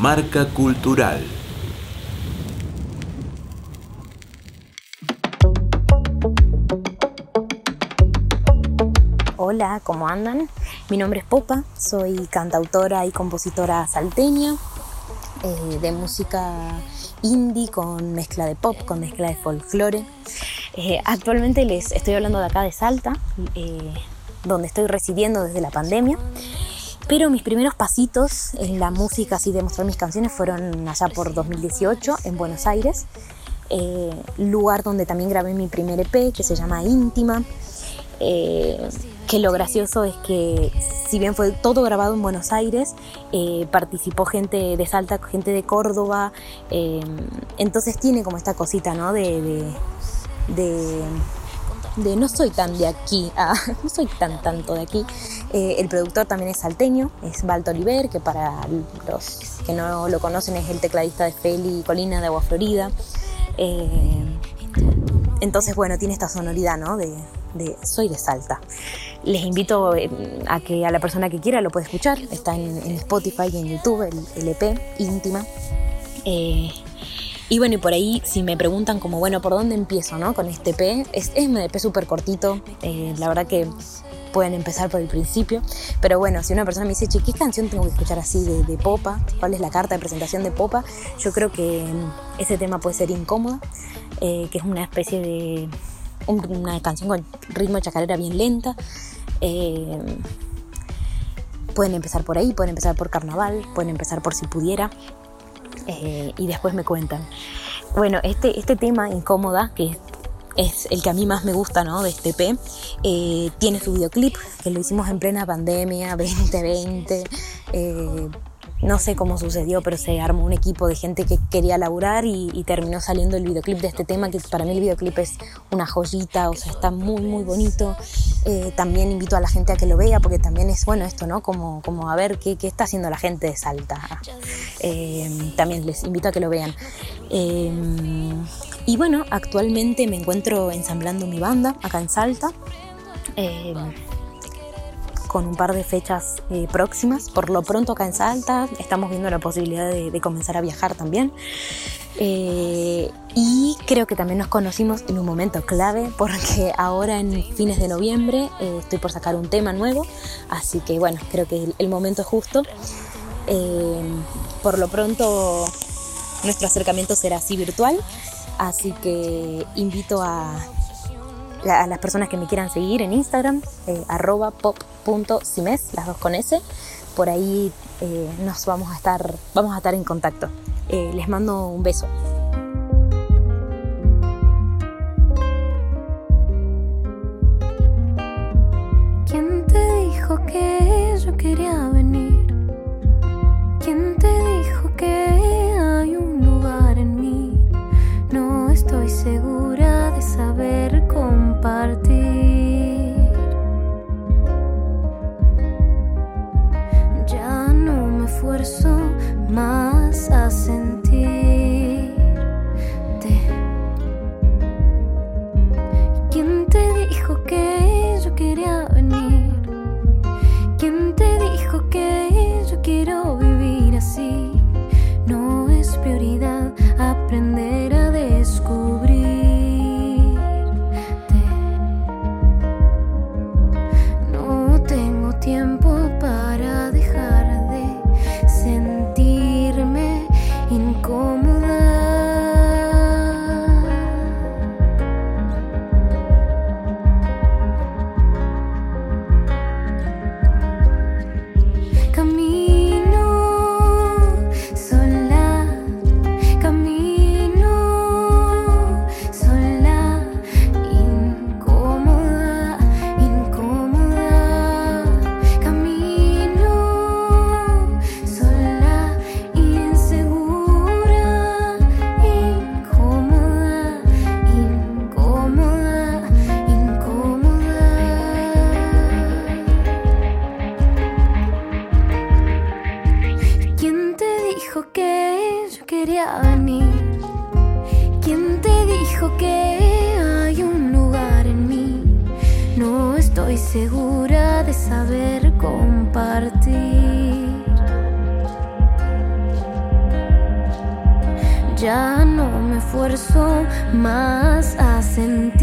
Marca Cultural. Hola, ¿cómo andan? Mi nombre es Popa, soy cantautora y compositora salteña eh, de música indie con mezcla de pop, con mezcla de folclore. Eh, actualmente les estoy hablando de acá de Salta, eh, donde estoy residiendo desde la pandemia. Pero mis primeros pasitos en la música, así de mostrar mis canciones, fueron allá por 2018 en Buenos Aires, lugar donde también grabé mi primer EP que se llama Íntima. Eh, que lo gracioso es que si bien fue todo grabado en Buenos Aires, eh, participó gente de Salta, gente de Córdoba, eh, entonces tiene como esta cosita, ¿no? De, de, no soy tan de aquí, ah, no soy tan tanto de aquí. El productor también es salteño, es Balto Oliver, que para los que no lo conocen es el tecladista de Feli Colina de Agua Florida. entonces, bueno, tiene esta sonoridad, ¿no? De, soy de Salta. Les invito eh, a que a la persona que quiera lo pueda escuchar. Está en, Spotify y en YouTube, el, EP íntima. Eh, y bueno, y por ahí, si me preguntan como, bueno, ¿por dónde empiezo no? con este EP? Es, es un EP súper cortito. Eh, la verdad que pueden empezar por el principio. Pero bueno, si una persona me dice, che, ¿qué canción tengo que escuchar así de, Popa? ¿Cuál es la carta de presentación de Popa? Yo creo que mm, ese tema puede ser incómoda, que es una especie de una canción con ritmo de chacarera bien lenta. Eh, pueden empezar por ahí, pueden empezar por carnaval, pueden empezar por si pudiera. Eh, y después me cuentan. Bueno, este, este tema, Incómoda, que es el que a mí más me gusta ¿no? de este P, eh, tiene su videoclip, que lo hicimos en plena pandemia 2020 no sé cómo sucedió, pero se armó un equipo de gente que quería laburar y, terminó saliendo el videoclip de este tema, que para mí el videoclip es una joyita, o sea, está muy, muy bonito. Eh, también invito a la gente a que lo vea, porque también es bueno esto, ¿no? Como, como a ver qué, está haciendo la gente de Salta. Eh, también les invito a que lo vean. Eh, y bueno, actualmente me encuentro ensamblando mi banda acá en Salta con un par de fechas eh, próximas. Por lo pronto acá en Salta estamos viendo la posibilidad de, comenzar a viajar también. Eh, y creo que también nos conocimos en un momento clave porque ahora en fines de noviembre eh, estoy por sacar un tema nuevo, así que bueno, creo que el, el momento es justo. por lo pronto nuestro acercamiento será así virtual, así que invito a las personas que me quieran seguir en Instagram, eh, arroba pop.cimes, las dos con S. Por ahí eh, nos vamos a estar, vamos a estar en contacto. Eh, les mando un beso. ¿Quién te dijo que yo quería ¿Quién te dijo que hay un lugar en mí? No estoy segura de saber compartir. Ya no me esfuerzo más a sentir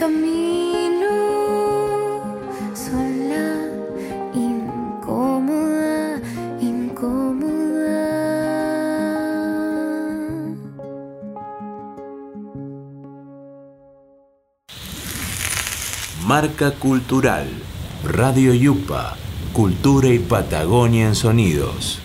camino sola, incómoda, incómoda. Marca Cultural, Radio Yupa, Cultura y Patagonia en Sonidos.